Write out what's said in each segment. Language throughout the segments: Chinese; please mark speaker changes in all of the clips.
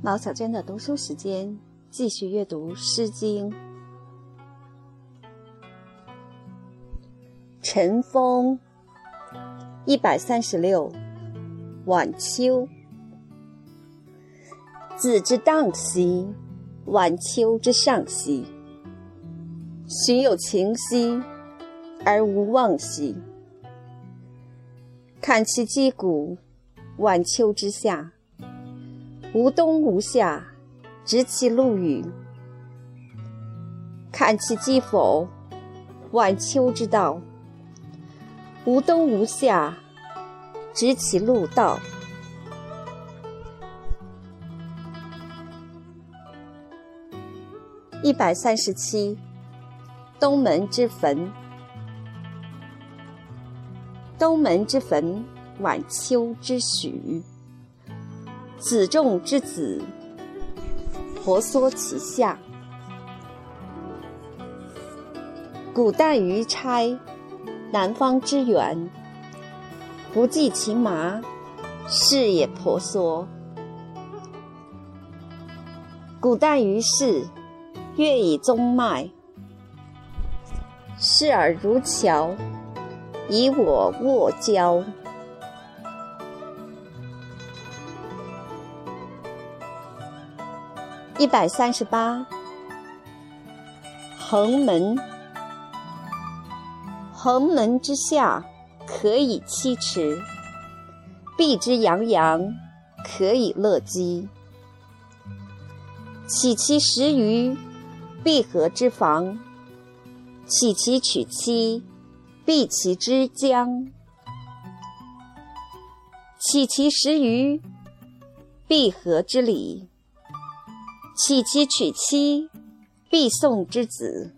Speaker 1: 毛小娟的读书时间，继续阅读《诗经》。晨风，一百三十六。晚秋，子之荡兮，晚秋之上兮。许有情兮，而无望兮。看其击鼓，晚秋之下。无冬无夏，执其陆羽。看其击否，晚秋之道。无冬无夏，执其陆道。一百三十七，东门之坟。东门之坟，晚秋之许。子仲之子，婆娑其下。古代于差，南方之源。不计其麻，是也婆娑。古代于市，月以宗迈。视尔如桥，以我卧交。一百三十八，横门。横门之下，可以栖池；壁之洋洋，可以乐鸡。岂其食于闭合之房？岂其取妻？闭其之疆？岂其食于闭合之里？岂其娶妻，必送之子。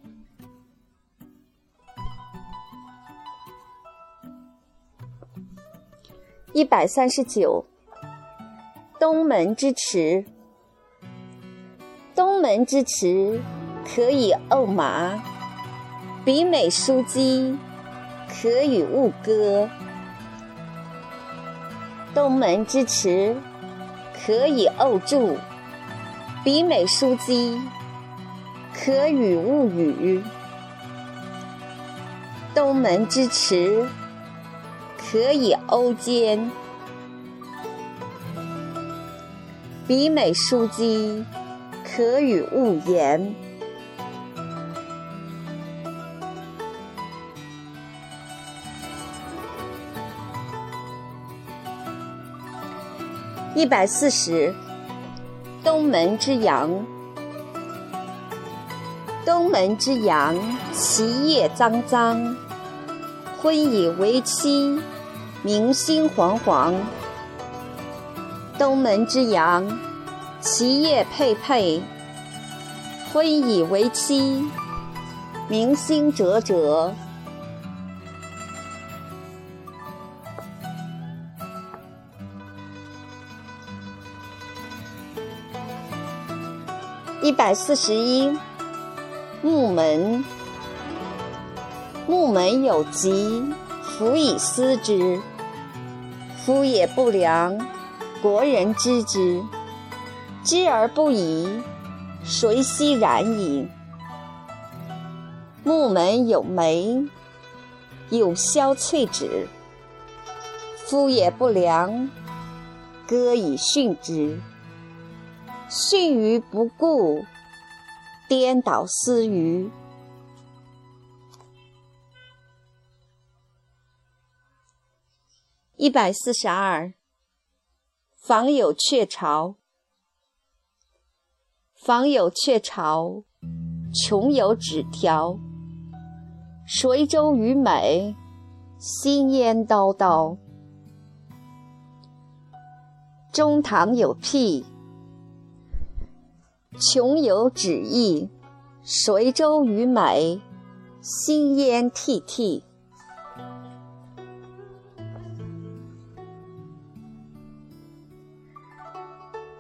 Speaker 1: 一百三十九，东门之池。东门之池，可以沤麻；比美书机，可与物歌。东门之池，可以沤柱。比美书机，可与物语。东门之池，可以瓯间。比美书机，可与物言。一百四十。东门之阳，东门之阳，其叶苍苍。婚以为期，明星惶惶。东门之阳，其叶佩佩。婚以为期，明星灼灼。一百四十一，木门。木门有疾，夫以思之。夫也不良，国人知之。知而不疑，谁悉然矣？木门有梅，有萧翠止。夫也不良，歌以训之。信于不顾，颠倒思于。一百四十二，访有鹊巢。访有鹊巢，穷有纸条。随州于美，心烟叨叨。中堂有辟。穷有旨意，随州于美，心烟涕涕。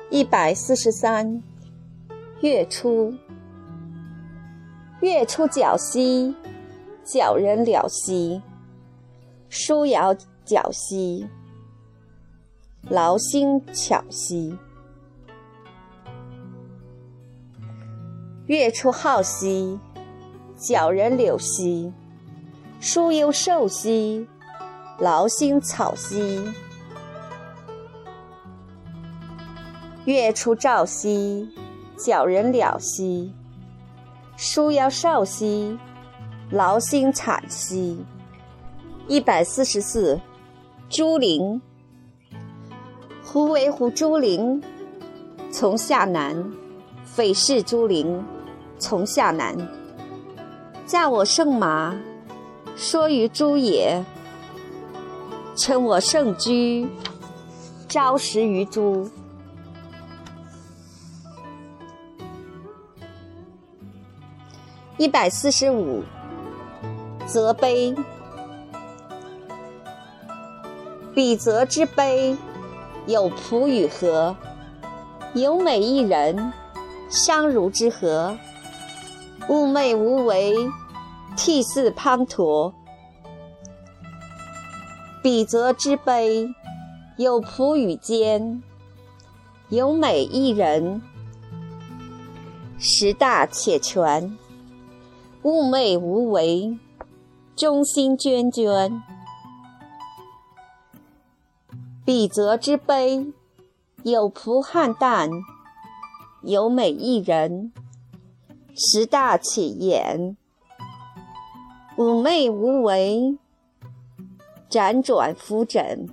Speaker 1: 一百四十三，月初。月出皎兮，皎人了兮。疏遥皎兮，劳心巧兮。月出皓兮，皎人柳兮；书忧寿兮，劳心草兮。月出照兮，皎人了兮；书腰少兮，劳心惨兮。一百四十四，朱陵。胡为乎朱陵？从下南，匪是朱陵。从下南，驾我胜马，说于诸野，称我胜居，朝食于诸。一百四十五，则碑。比泽之悲，有仆与和，有美一人，相如之何？寤寐无为，涕泗滂沱。彼泽之悲，有仆与间，有美一人，识大且全。寤寐无为，忠心涓涓。彼泽之悲，有仆汉旦，有美一人，十大起眼，妩媚无为，辗转浮枕。